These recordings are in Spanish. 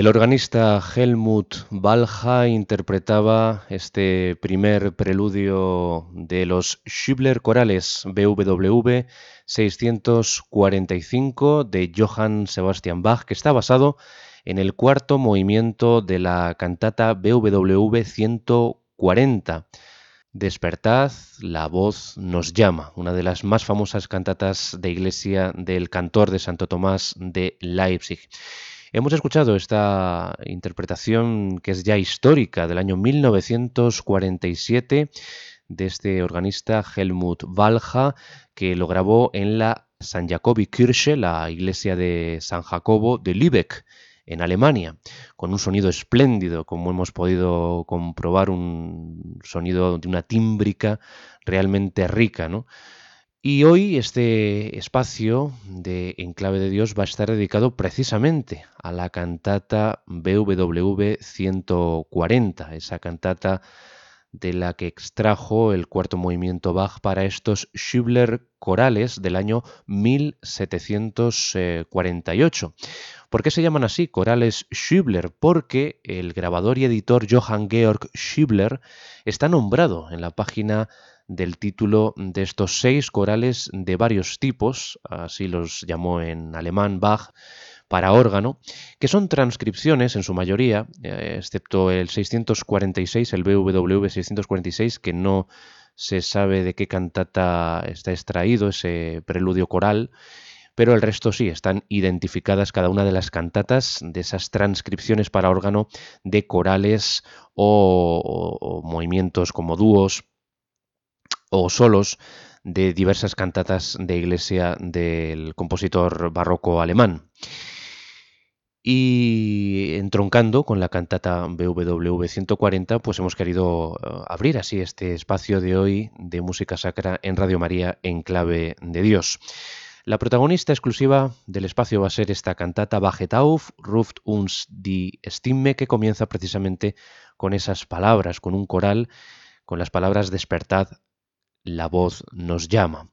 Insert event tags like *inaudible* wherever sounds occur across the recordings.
El organista Helmut Balja interpretaba este primer preludio de los Schubler Corales BWV 645 de Johann Sebastian Bach, que está basado en el cuarto movimiento de la cantata BWV 140. Despertad, la voz nos llama, una de las más famosas cantatas de iglesia del cantor de Santo Tomás de Leipzig. Hemos escuchado esta interpretación que es ya histórica del año 1947 de este organista Helmut Valja, que lo grabó en la San Jacobi Kirche, la iglesia de San Jacobo de Lübeck, en Alemania, con un sonido espléndido, como hemos podido comprobar, un sonido de una tímbrica realmente rica, ¿no? Y hoy este espacio de Enclave de Dios va a estar dedicado precisamente a la cantata BWV 140, esa cantata de la que extrajo el cuarto movimiento Bach para estos Schubler corales del año 1748. ¿Por qué se llaman así corales Schubler? Porque el grabador y editor Johann Georg Schubler está nombrado en la página del título de estos seis corales de varios tipos, así los llamó en alemán Bach, para órgano, que son transcripciones en su mayoría, eh, excepto el 646, el BWV 646, que no se sabe de qué cantata está extraído ese preludio coral, pero el resto sí, están identificadas cada una de las cantatas de esas transcripciones para órgano de corales o movimientos como dúos o solos de diversas cantatas de iglesia del compositor barroco alemán. Y entroncando con la cantata BWV 140, pues hemos querido eh, abrir así este espacio de hoy de música sacra en Radio María en clave de Dios. La protagonista exclusiva del espacio va a ser esta cantata Bachetauf, Ruft uns die Stimme, que comienza precisamente con esas palabras, con un coral, con las palabras despertad, la voz nos llama.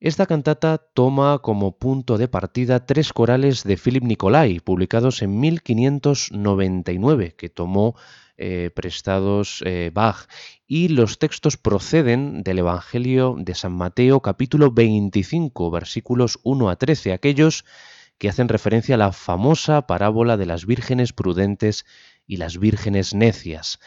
Esta cantata toma como punto de partida tres corales de Philip Nicolai, publicados en 1599, que tomó eh, prestados eh, Bach, y los textos proceden del Evangelio de San Mateo capítulo 25, versículos 1 a 13, aquellos que hacen referencia a la famosa parábola de las vírgenes prudentes y las vírgenes necias.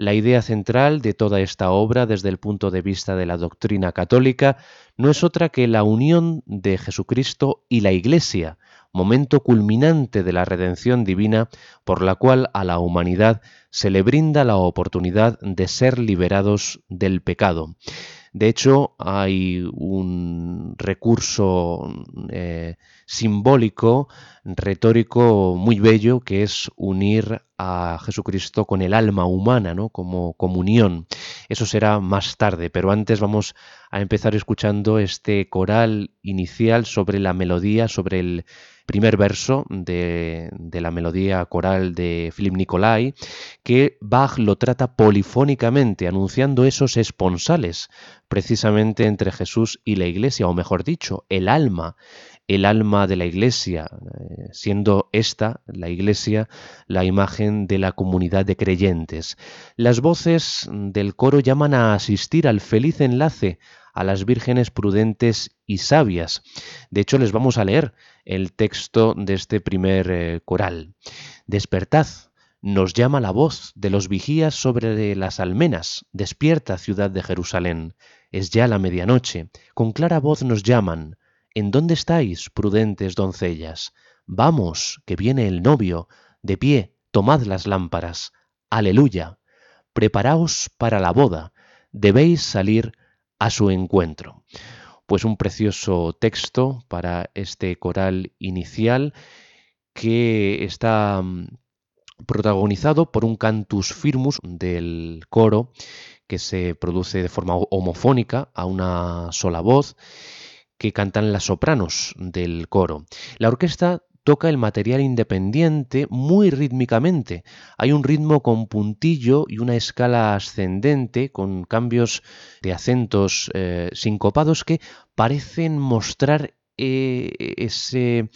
La idea central de toda esta obra desde el punto de vista de la doctrina católica no es otra que la unión de Jesucristo y la Iglesia, momento culminante de la redención divina por la cual a la humanidad se le brinda la oportunidad de ser liberados del pecado. De hecho, hay un recurso eh, simbólico, retórico muy bello, que es unir a Jesucristo con el alma humana, ¿no? como comunión. Eso será más tarde, pero antes vamos a empezar escuchando este coral inicial sobre la melodía, sobre el primer verso de, la melodía coral de Philip Nicolai, que Bach lo trata polifónicamente, anunciando esos esponsales precisamente entre Jesús y la Iglesia, o mejor dicho, el alma, el alma de la Iglesia, eh, siendo esta, la Iglesia, la imagen de la comunidad de creyentes. Las voces del coro llaman a asistir al feliz enlace a las vírgenes prudentes y sabias. De hecho, les vamos a leer el texto de este primer eh, coral. Despertad, nos llama la voz de los vigías sobre las almenas. Despierta, ciudad de Jerusalén. Es ya la medianoche. Con clara voz nos llaman. ¿En dónde estáis, prudentes doncellas? Vamos, que viene el novio. De pie, tomad las lámparas. Aleluya. Preparaos para la boda. Debéis salir a su encuentro. Pues un precioso texto para este coral inicial que está mm, protagonizado por un cantus firmus del coro que se produce de forma homofónica a una sola voz que cantan las sopranos del coro. La orquesta toca el material independiente muy rítmicamente. Hay un ritmo con puntillo y una escala ascendente con cambios de acentos eh, sincopados que parecen mostrar eh, ese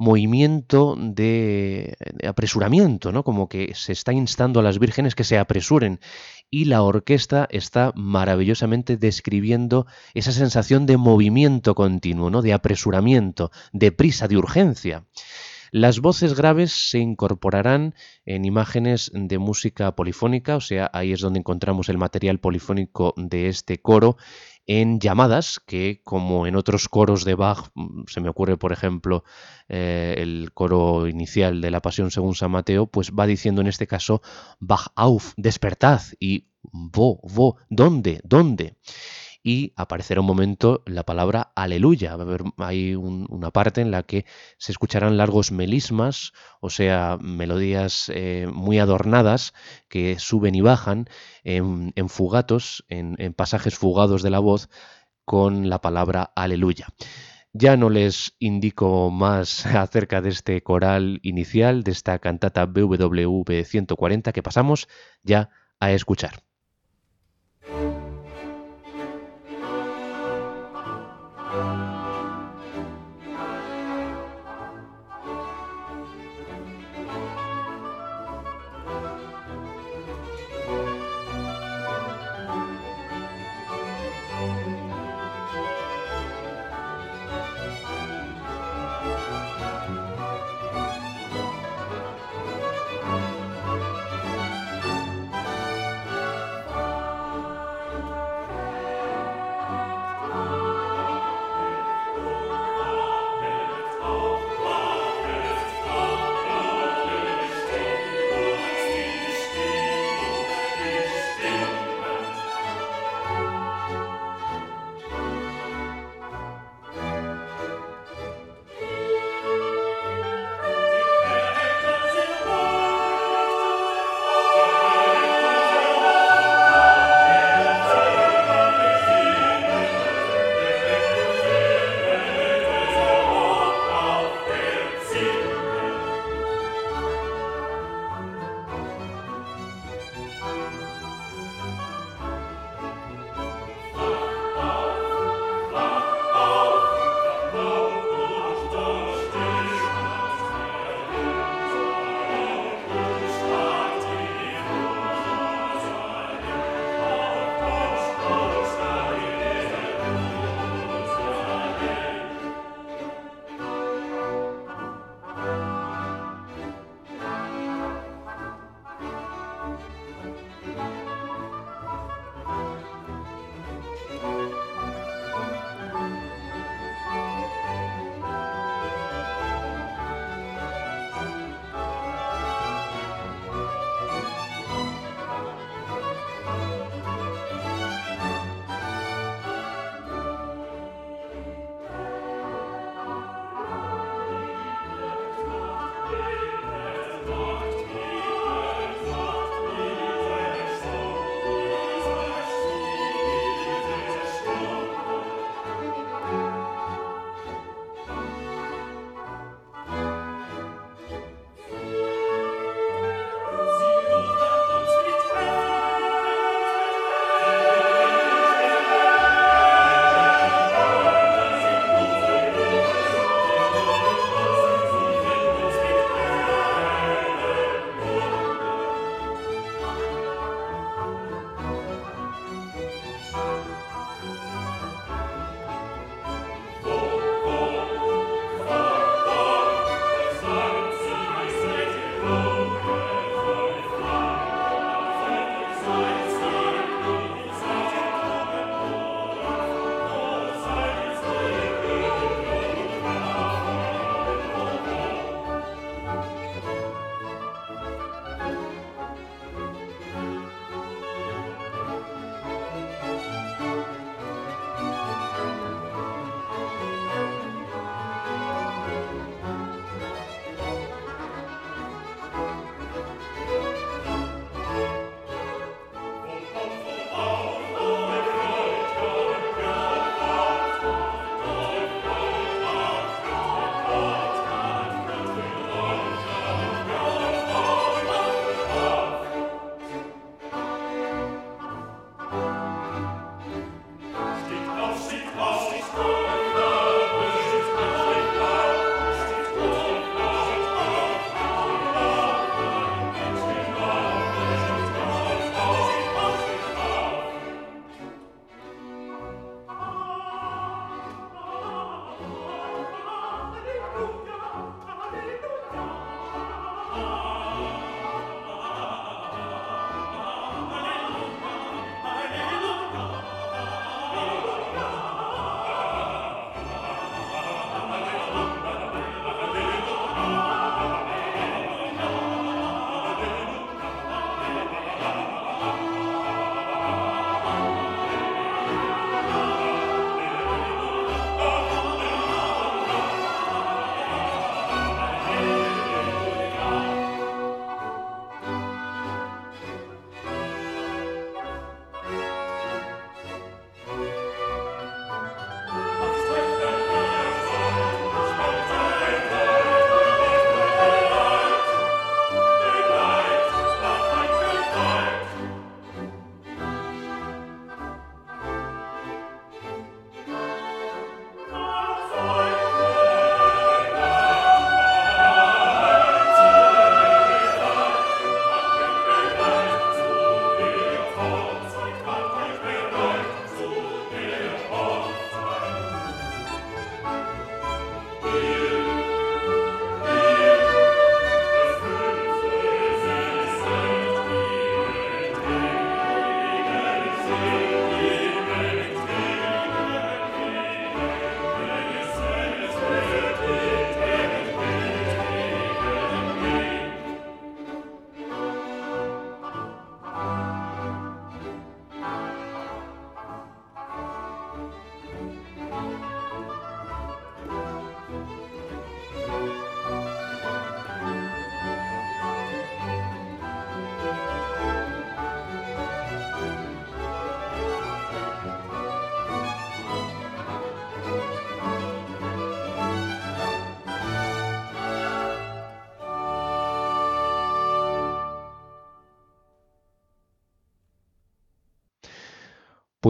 movimiento de, apresuramiento, ¿no? Como que se está instando a las vírgenes que se apresuren y la orquesta está maravillosamente describiendo esa sensación de movimiento continuo, ¿no? De apresuramiento, de prisa, de urgencia. Las voces graves se incorporarán en imágenes de música polifónica, o sea, ahí es donde encontramos el material polifónico de este coro, en llamadas que, como en otros coros de Bach, mm, se me ocurre, por ejemplo, eh, el coro inicial de la Pasión según San Mateo, pues va diciendo en este caso Bach auf, despertad y vo, vo, ¿dónde? ¿Dónde? Y aparecerá un momento la palabra aleluya. Hay una parte en la que se escucharán largos melismas, o sea, melodías eh, muy adornadas que suben y bajan en, fugatos, en, en pasajes fugados de la voz con la palabra aleluya. Ya no les indico más *laughs* acerca de este coral inicial, de esta cantata BWV 140 que pasamos ya a escuchar. Música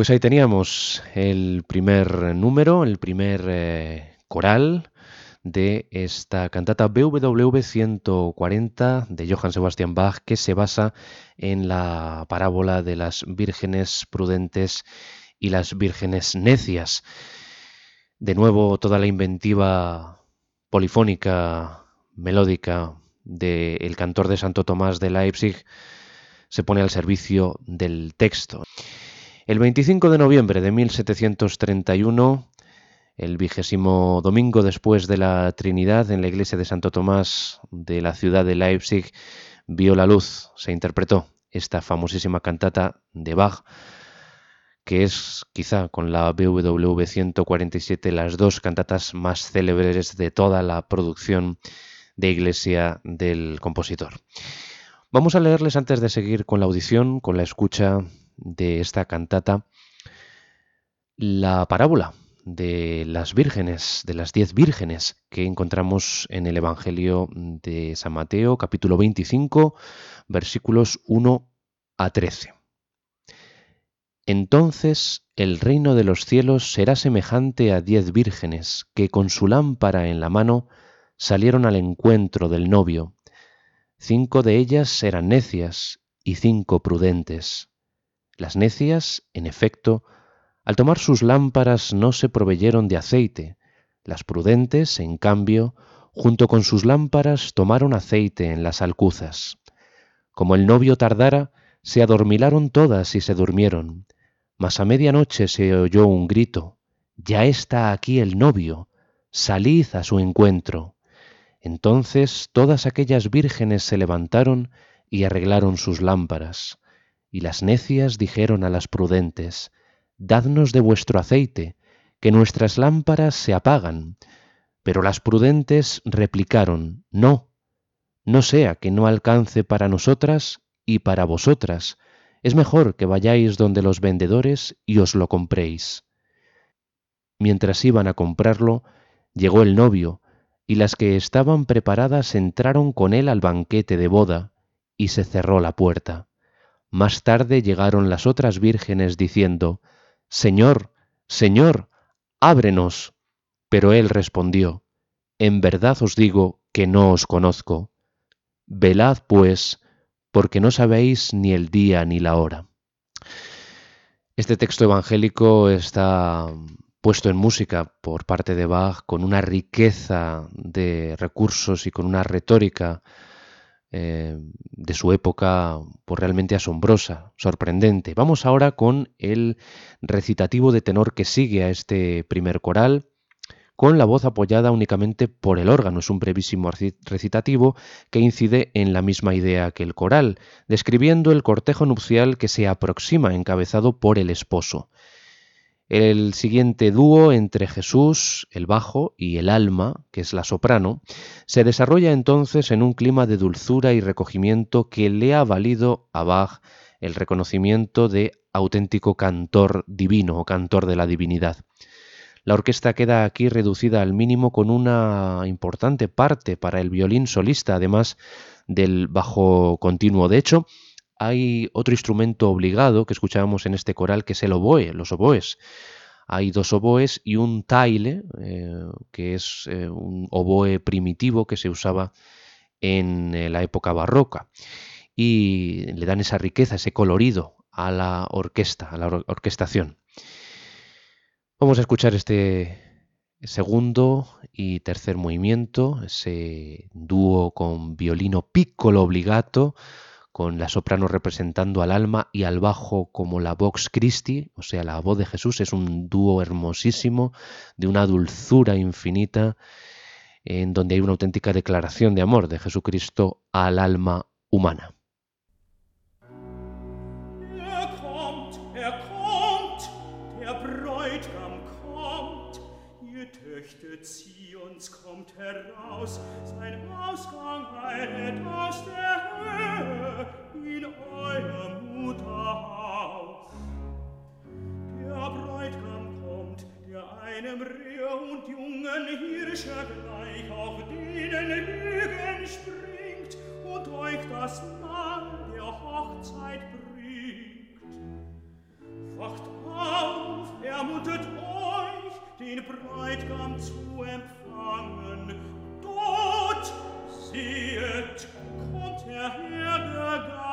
Pues ahí teníamos el primer número, el primer eh, coral de esta cantata BWV 140 de Johann Sebastian Bach que se basa en la parábola de las vírgenes prudentes y las vírgenes necias. De nuevo toda la inventiva polifónica, melódica del cantor de Santo Tomás de Leipzig se pone al servicio del texto. El 25 de noviembre de 1731, el vigésimo domingo después de la Trinidad en la iglesia de Santo Tomás de la ciudad de Leipzig, vio la luz, se interpretó esta famosísima cantata de Bach, que es quizá con la BWV 147 las dos cantatas más célebres de toda la producción de iglesia del compositor. Vamos a leerles antes de seguir con la audición, con la escucha de esta cantata la parábola de las vírgenes, de las diez vírgenes que encontramos en el Evangelio de San Mateo, capítulo 25, versículos 1 a 13. Entonces el reino de los cielos será semejante a diez vírgenes que con su lámpara en la mano salieron al encuentro del novio. Cinco de ellas eran necias y cinco prudentes. Las necias, en efecto, al tomar sus lámparas no se proveyeron de aceite. Las prudentes, en cambio, junto con sus lámparas tomaron aceite en las alcuzas. Como el novio tardara, se adormilaron todas y se durmieron. Mas a medianoche se oyó un grito, Ya está aquí el novio, salid a su encuentro. Entonces todas aquellas vírgenes se levantaron y arreglaron sus lámparas. Y las necias dijeron a las prudentes, Dadnos de vuestro aceite, que nuestras lámparas se apagan. Pero las prudentes replicaron, No, no sea que no alcance para nosotras y para vosotras. Es mejor que vayáis donde los vendedores y os lo compréis. Mientras iban a comprarlo, llegó el novio, y las que estaban preparadas entraron con él al banquete de boda, y se cerró la puerta. Más tarde llegaron las otras vírgenes diciendo, Señor, Señor, ábrenos. Pero él respondió, En verdad os digo que no os conozco. Velad, pues, porque no sabéis ni el día ni la hora. Este texto evangélico está puesto en música por parte de Bach con una riqueza de recursos y con una retórica eh, de su época pues realmente asombrosa, sorprendente. Vamos ahora con el recitativo de tenor que sigue a este primer coral, con la voz apoyada únicamente por el órgano. Es un brevísimo recitativo que incide en la misma idea que el coral, describiendo el cortejo nupcial que se aproxima encabezado por el esposo. El siguiente dúo entre Jesús, el bajo, y el alma, que es la soprano, se desarrolla entonces en un clima de dulzura y recogimiento que le ha valido a Bach el reconocimiento de auténtico cantor divino o cantor de la divinidad. La orquesta queda aquí reducida al mínimo con una importante parte para el violín solista, además del bajo continuo. De hecho, hay otro instrumento obligado que escuchábamos en este coral que es el oboe, los oboes. Hay dos oboes y un taile, eh, que es eh, un oboe primitivo que se usaba en eh, la época barroca. Y le dan esa riqueza, ese colorido a la orquesta, a la orquestación. Vamos a escuchar este segundo y tercer movimiento, ese dúo con violino piccolo obligato con la soprano representando al alma y al bajo como la Vox Christi, o sea, la voz de Jesús, es un dúo hermosísimo, de una dulzura infinita, en donde hay una auténtica declaración de amor de Jesucristo al alma humana. In euer Mutterhaus. Der Bräutigam kommt, der einem Rehe und jungen Hirsche gleich auf denen Lügen springt und euch das Mahl der Hochzeit bringt. Wacht auf! er mutet euch, den Bräutigam zu empfangen. Erbarmen, dort siehet, kommt der Herr der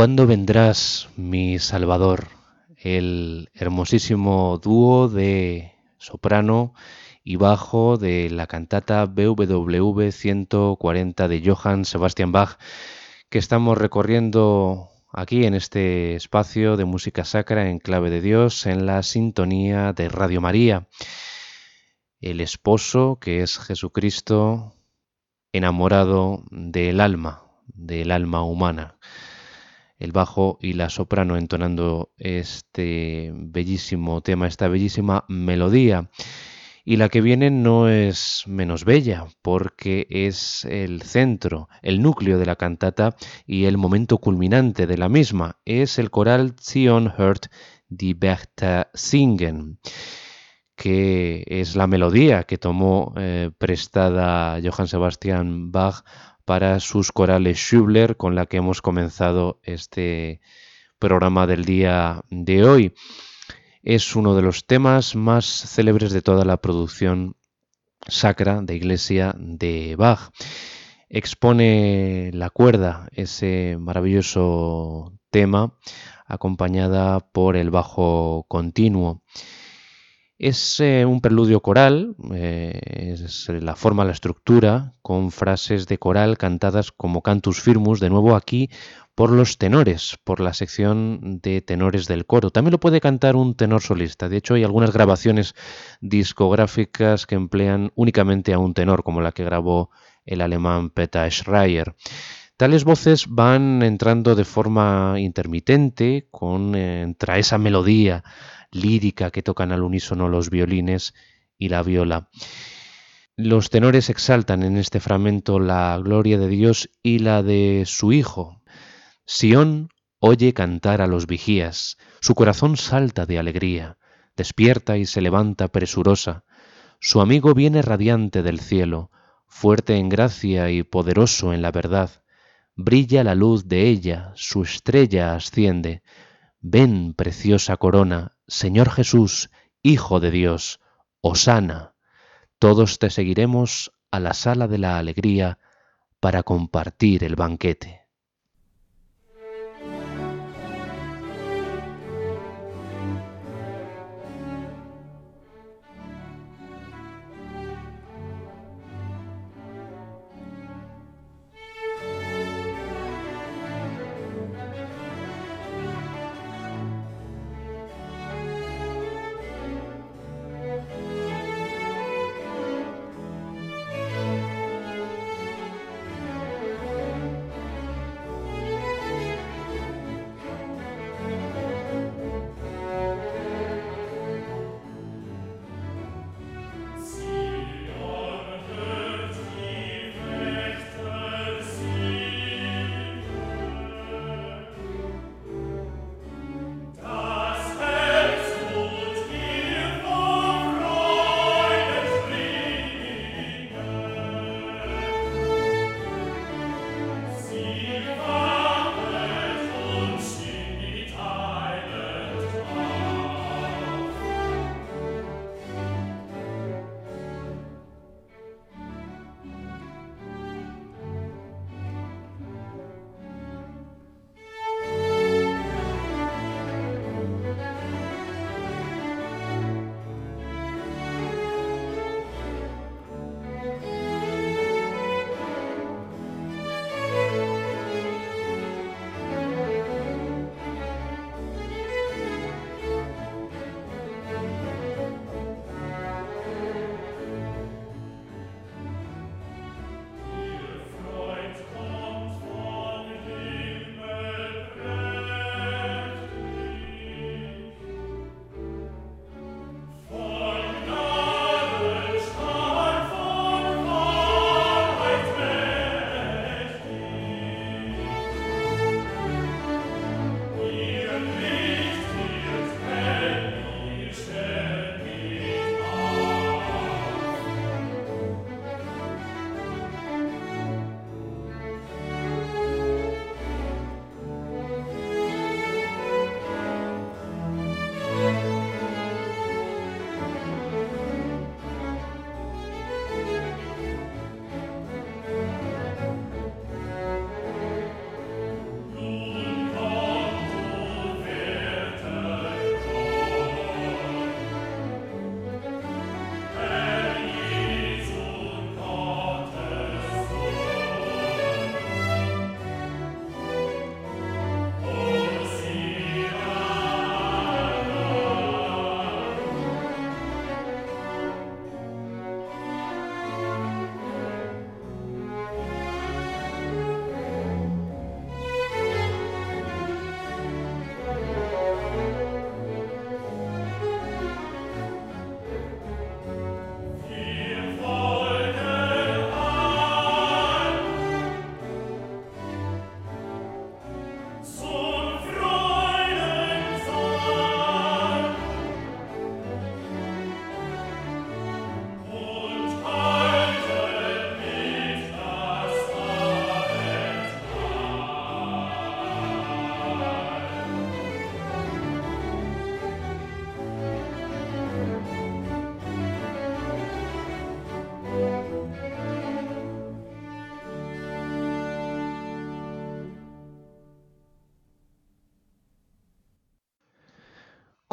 ¿Cuándo vendrás, mi Salvador? El hermosísimo dúo de soprano y bajo de la cantata BWV 140 de Johann Sebastian Bach que estamos recorriendo aquí en este espacio de música sacra en clave de Dios en la sintonía de Radio María. El esposo que es Jesucristo enamorado del alma, del alma humana el bajo y la soprano entonando este bellísimo tema, esta bellísima melodía. Y la que viene no es menos bella, porque es el centro, el núcleo de la cantata y el momento culminante de la misma. Es el coral Zion hört die Berta singen, que es la melodía que tomó eh, prestada Johann Sebastian Bach para sus corales Schubler con la que hemos comenzado este programa del día de hoy. Es uno de los temas más célebres de toda la producción sacra de iglesia de Bach. Expone la cuerda, ese maravilloso tema, acompañada por el bajo continuo. Es eh, un preludio coral, eh, es la forma, la estructura, con frases de coral cantadas como cantus firmus, de nuevo aquí por los tenores, por la sección de tenores del coro. También lo puede cantar un tenor solista. De hecho, hay algunas grabaciones discográficas que emplean únicamente a un tenor, como la que grabó el alemán Peter Schreier. Tales voces van entrando de forma intermitente, con, eh, esa melodía lírica que tocan al unísono los violines y la viola. Los tenores exaltan en este fragmento la gloria de Dios y la de su Hijo. Sión oye cantar a los vigías, su corazón salta de alegría, despierta y se levanta presurosa. Su amigo viene radiante del cielo, fuerte en gracia y poderoso en la verdad. Brilla la luz de ella, su estrella asciende. Ven, preciosa corona, Señor Jesús, Hijo de Dios, Osana, todos te seguiremos a la sala de la alegría para compartir el banquete.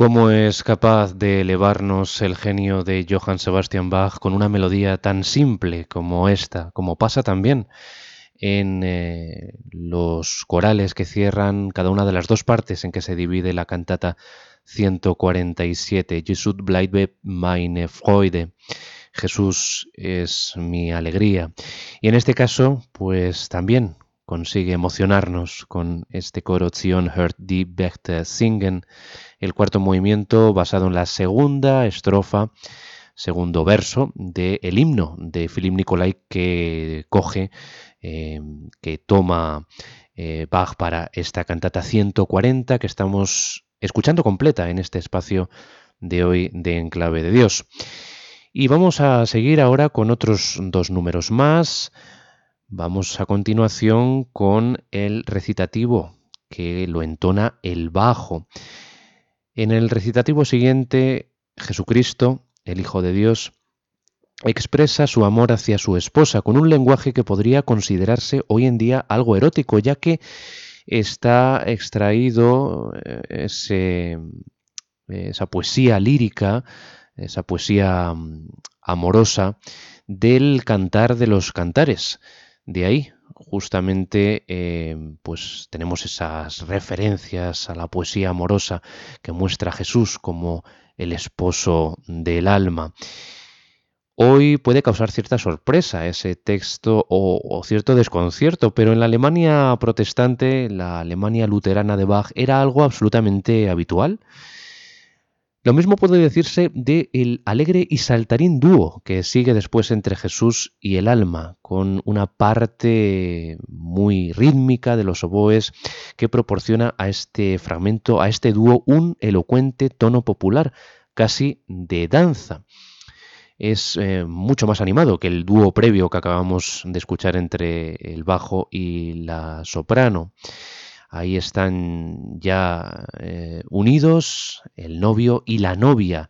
¿Cómo es capaz de elevarnos el genio de Johann Sebastian Bach con una melodía tan simple como esta, como pasa también en eh, los corales que cierran cada una de las dos partes en que se divide la cantata 147, Jesús bleibe meine Freude. Jesús es mi alegría. Y en este caso, pues también consigue emocionarnos con este coro Zion hört die Bechte singen, el cuarto movimiento basado en la segunda estrofa, segundo verso del el himno de Philip Nicolai que coge, eh, que toma eh, Bach para esta cantata 140 que estamos escuchando completa en este espacio de hoy de Enclave de Dios. Y vamos a seguir ahora con otros dos números más. Vamos a continuación con el recitativo que lo entona el bajo. En el recitativo siguiente, Jesucristo, el Hijo de Dios, expresa su amor hacia su esposa con un lenguaje que podría considerarse hoy en día algo erótico, ya que está extraído eh, esa poesía lírica, esa poesía mm, amorosa del cantar de los cantares. De ahí, justamente, eh, pues tenemos esas referencias a la poesía amorosa que muestra a Jesús como el esposo del alma. Hoy puede causar cierta sorpresa ese texto o, o, cierto desconcierto, pero en la Alemania protestante, la Alemania luterana de Bach, era algo absolutamente habitual. Lo mismo puede decirse de el alegre y saltarín dúo que sigue después entre Jesús y el alma, con una parte muy rítmica de los oboes que proporciona a este fragmento, a este dúo, un elocuente tono popular, casi de danza. Es eh, mucho más animado que el dúo previo que acabamos de escuchar entre el bajo y la soprano. Ahí están ya eh, unidos el novio y la novia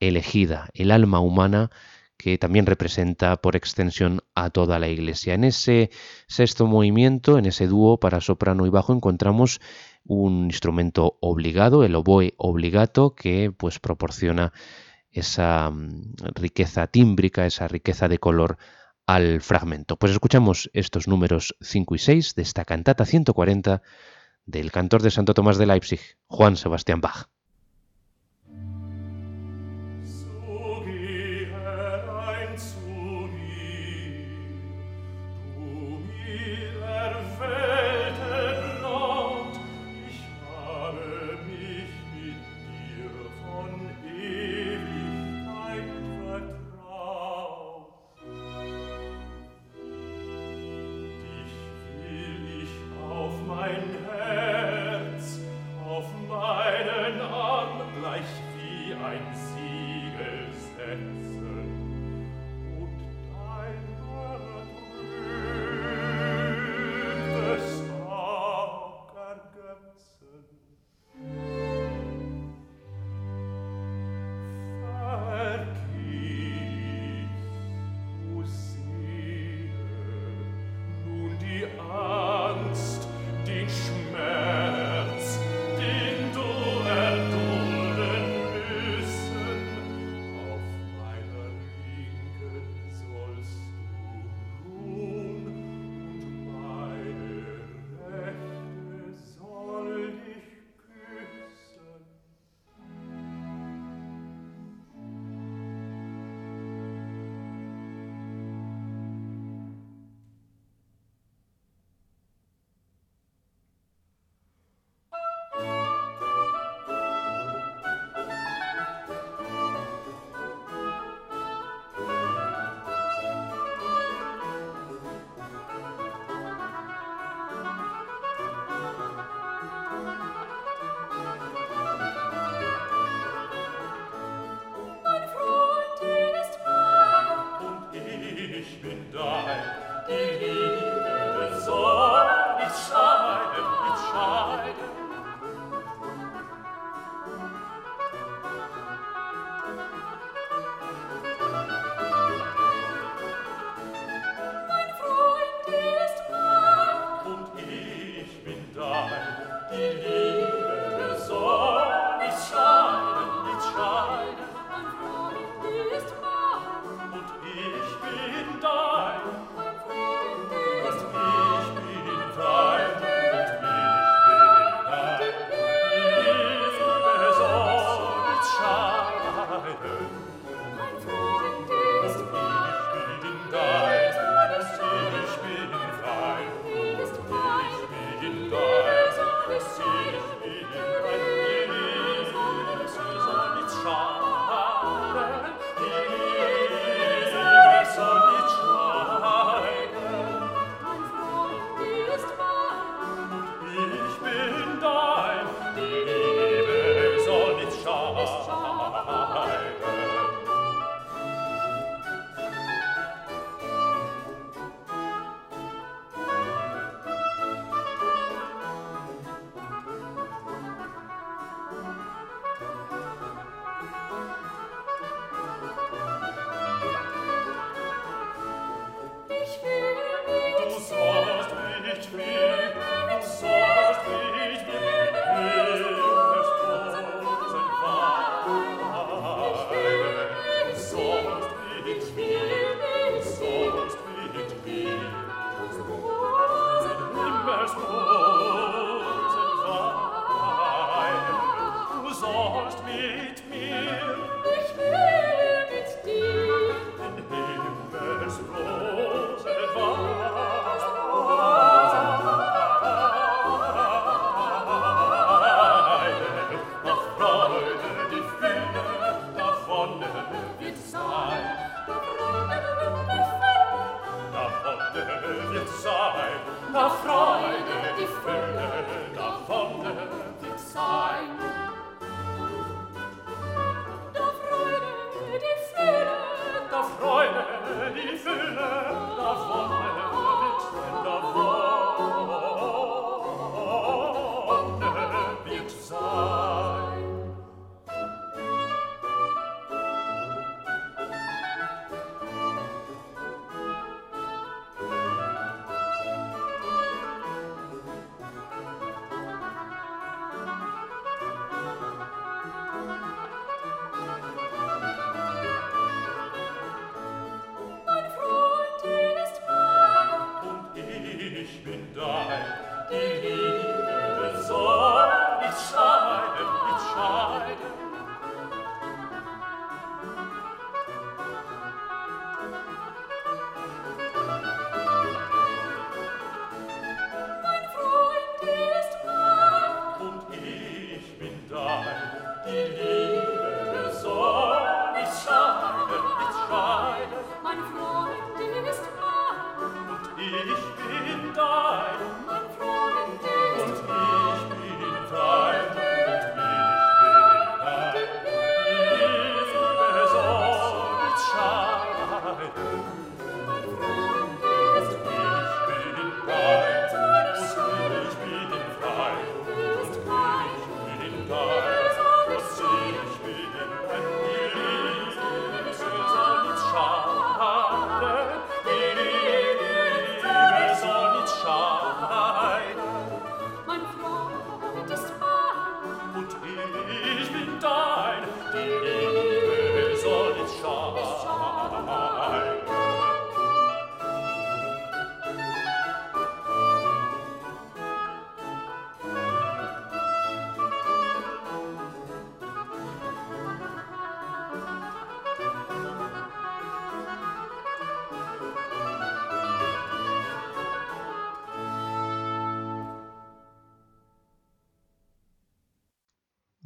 elegida, el alma humana que también representa por extensión a toda la iglesia. En ese sexto movimiento, en ese dúo para soprano y bajo, encontramos un instrumento obligado, el oboe obligato, que pues proporciona esa mm, riqueza tímbrica, esa riqueza de color al fragmento. Pues escuchamos estos números 5 y 6 de esta cantata 140 del cantor de Santo Tomás de Leipzig, Juan Sebastián Bach.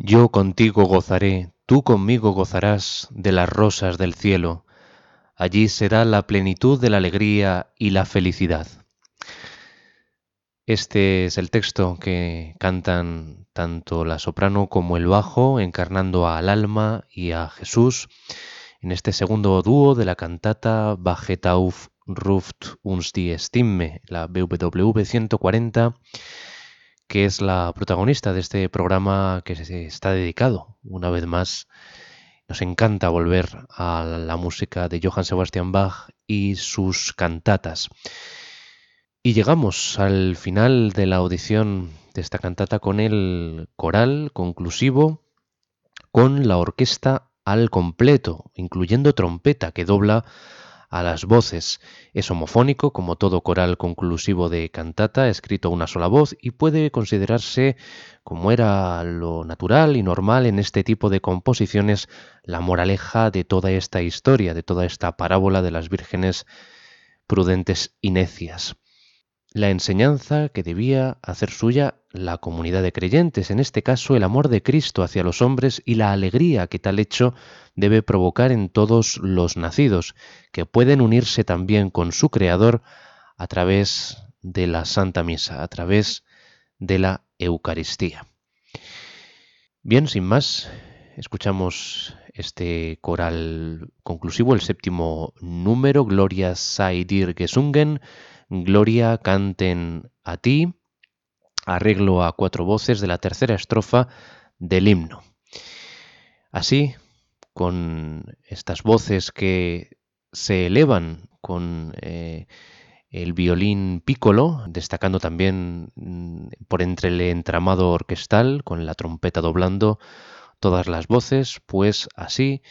Yo contigo gozaré, tú conmigo gozarás de las rosas del cielo. Allí será la plenitud de la alegría y la felicidad. Este es el texto que cantan tanto la soprano como el bajo, encarnando al alma y a Jesús en este segundo dúo de la cantata Bachetauf Ruft uns die Stimme, la BWV 140 que es la protagonista de este programa que se está dedicado, una vez más, nos encanta volver a la música de Johann Sebastian Bach y sus cantatas. Y llegamos al final de la audición de esta cantata con el coral conclusivo, con la orquesta al completo, incluyendo trompeta que dobla a las voces. Es homofónico, como todo coral conclusivo de cantata, escrito a una sola voz, y puede considerarse, como era lo natural y normal en este tipo de composiciones, la moraleja de toda esta historia, de toda esta parábola de las vírgenes prudentes y necias la enseñanza que debía hacer suya la comunidad de creyentes, en este caso el amor de Cristo hacia los hombres y la alegría que tal hecho debe provocar en todos los nacidos, que pueden unirse también con su Creador a través de la Santa Misa, a través de la Eucaristía. Bien, sin más, escuchamos este coral conclusivo, el séptimo número, Gloria sei dir gesungen, Gloria canten a ti, arreglo a cuatro voces de la tercera estrofa del himno. Así, con estas voces que se elevan con eh, el violín pícolo, destacando también mm, por entre el entramado orquestal, con la trompeta doblando todas las voces, pues así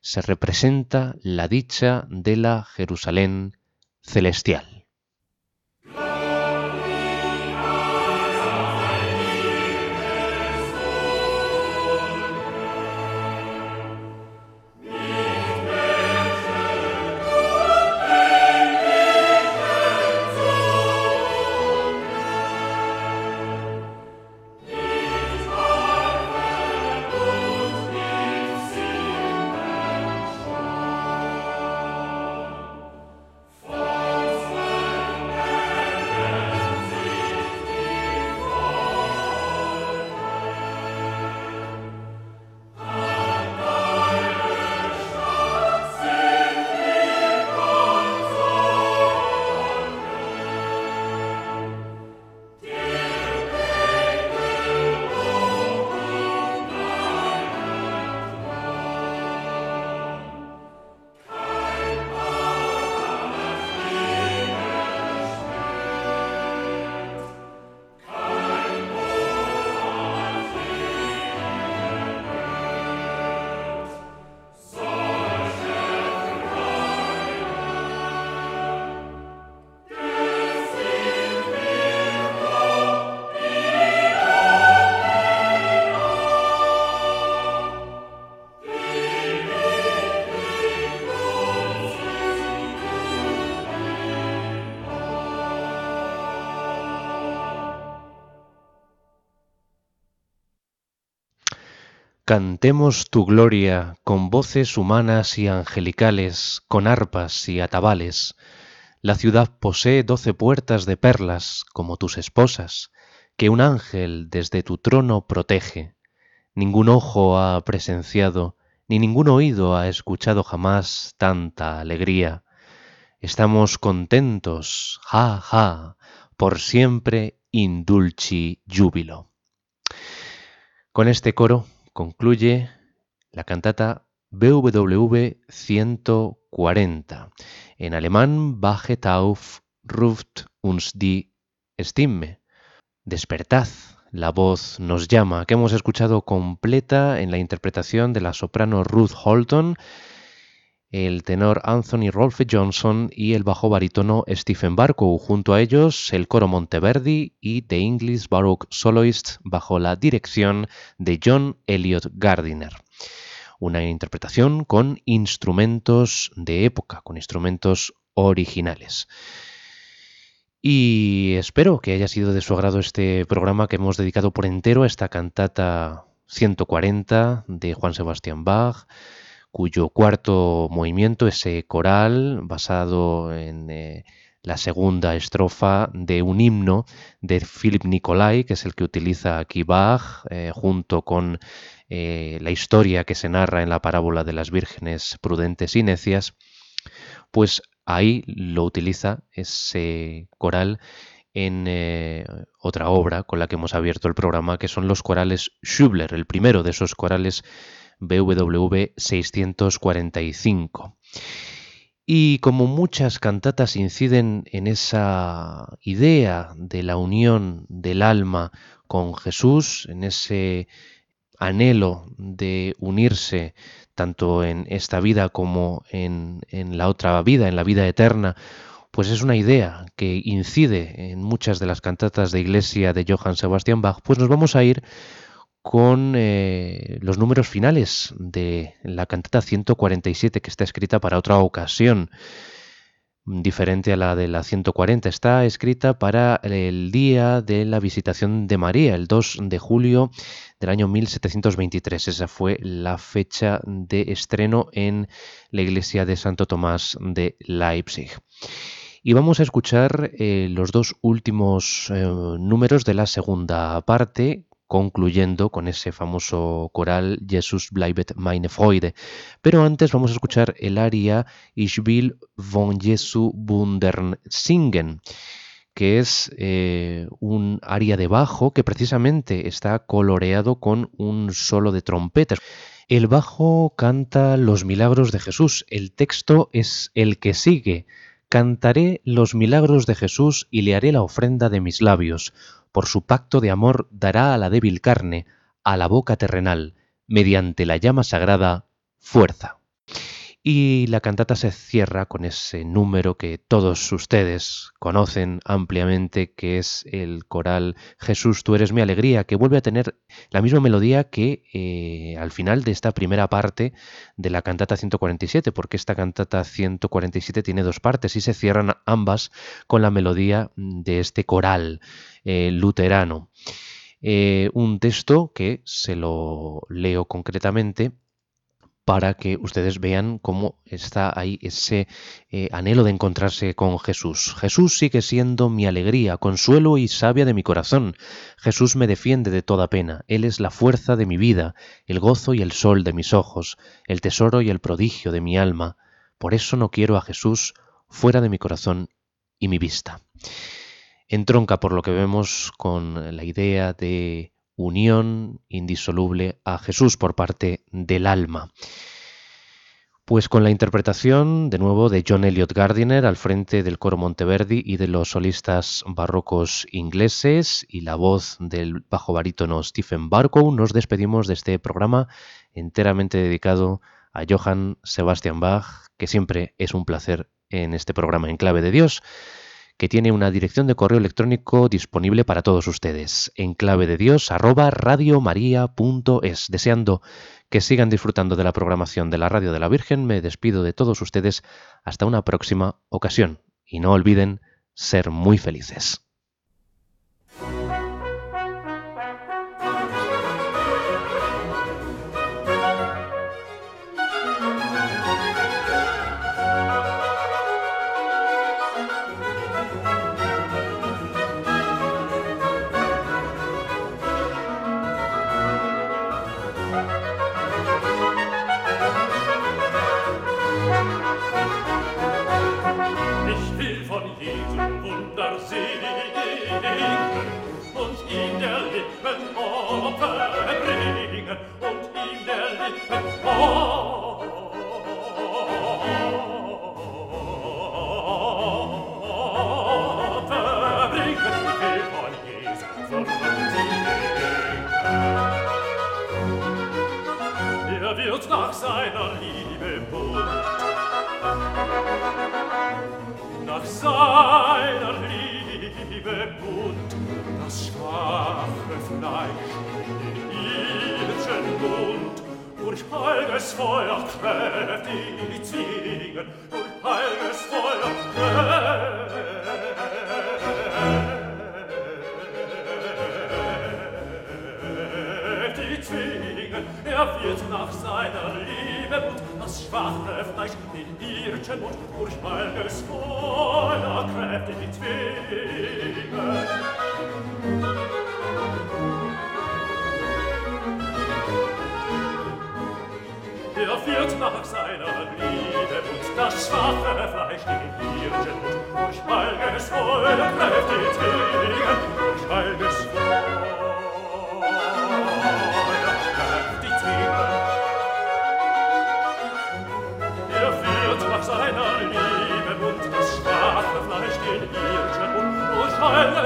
se representa la dicha de la Jerusalén celestial. Cantemos tu gloria con voces humanas y angelicales, con arpas y atabales. La ciudad posee doce puertas de perlas, como tus esposas, que un ángel desde tu trono protege. Ningún ojo ha presenciado, ni ningún oído ha escuchado jamás tanta alegría. Estamos contentos, ja, ja, por siempre indulci júbilo. Con este coro concluye la cantata BWV 140, en alemán Bachet auf, ruft uns die Stimme. Despertad, la voz nos llama, que hemos escuchado completa en la interpretación de la soprano Ruth Holton, el tenor Anthony Rolfe Johnson y el bajo barítono Stephen Barcow. Junto a ellos, el coro Monteverdi y The English Baroque Soloists bajo la dirección de John Elliot Gardiner. Una interpretación con instrumentos de época, con instrumentos originales. Y espero que haya sido de su agrado este programa que hemos dedicado por entero a esta cantata 140 de Juan Sebastián Bach cuyo cuarto movimiento, ese coral basado en eh, la segunda estrofa de un himno de Philip Nicolai, que es el que utiliza aquí Bach, eh, junto con eh, la historia que se narra en la parábola de las vírgenes prudentes y necias, pues ahí lo utiliza ese coral en otra obra con la que hemos abierto el programa, que son los corales Schubler, el primero de esos corales BWV 645. Y como muchas cantatas inciden en esa idea de la unión del alma con Jesús, en ese anhelo de unirse tanto en esta vida como en, en, la otra vida, en la vida eterna, pues es una idea que incide en muchas de las cantatas de iglesia de Johann Sebastian Bach, pues nos vamos a ir con eh, los números finales de la cantata 147 que está escrita para otra ocasión diferente a la de la 140. Está escrita para el día de la visitación de María, el 2 de julio del año 1723. Esa fue la fecha de estreno en la iglesia de Santo Tomás de Leipzig. Y vamos a escuchar eh, los dos últimos eh, números de la segunda parte, concluyendo con ese famoso coral Jesus bleibet meine Freude. Pero antes vamos a escuchar el aria Ich will von Jesu wundern singen que es eh, un aria de bajo que precisamente está coloreado con un solo de trompetas. El bajo canta los milagros de Jesús, el texto es el que sigue. Cantaré los milagros de Jesús y le haré la ofrenda de mis labios por su pacto de amor dará a la débil carne, a la boca terrenal, mediante la llama sagrada, fuerza. Y la cantata se cierra con ese número que todos ustedes conocen ampliamente, que es el coral Jesús, tú eres mi alegría, que vuelve a tener la misma melodía que eh, al final de esta primera parte de la cantata 147, porque esta cantata 147 tiene dos partes y se cierran ambas con la melodía de este coral eh, luterano. Eh, un texto que se lo leo concretamente para que ustedes vean cómo está ahí ese eh, anhelo de encontrarse con Jesús. Jesús sigue siendo mi alegría, consuelo y savia de mi corazón. Jesús me defiende de toda pena. Él es la fuerza de mi vida, el gozo y el sol de mis ojos, el tesoro y el prodigio de mi alma. Por eso no quiero a Jesús fuera de mi corazón y mi vista. Entronca por lo que vemos con la idea de unión indisoluble a Jesús por parte del alma. Pues con la interpretación, de nuevo, de John Elliot Gardiner al frente del coro Monteverdi y de los solistas barrocos ingleses y la voz del bajo barítono Stephen Barcow, nos despedimos de este programa enteramente dedicado a Johann Sebastian Bach, que siempre es un placer en este programa en clave de Dios que tiene una dirección de correo electrónico disponible para todos ustedes, en clave de Dios. Deseando que sigan disfrutando de la programación de la Radio de la Virgen, me despido de todos ustedes hasta una próxima ocasión. Y no olviden ser muy felices. 来。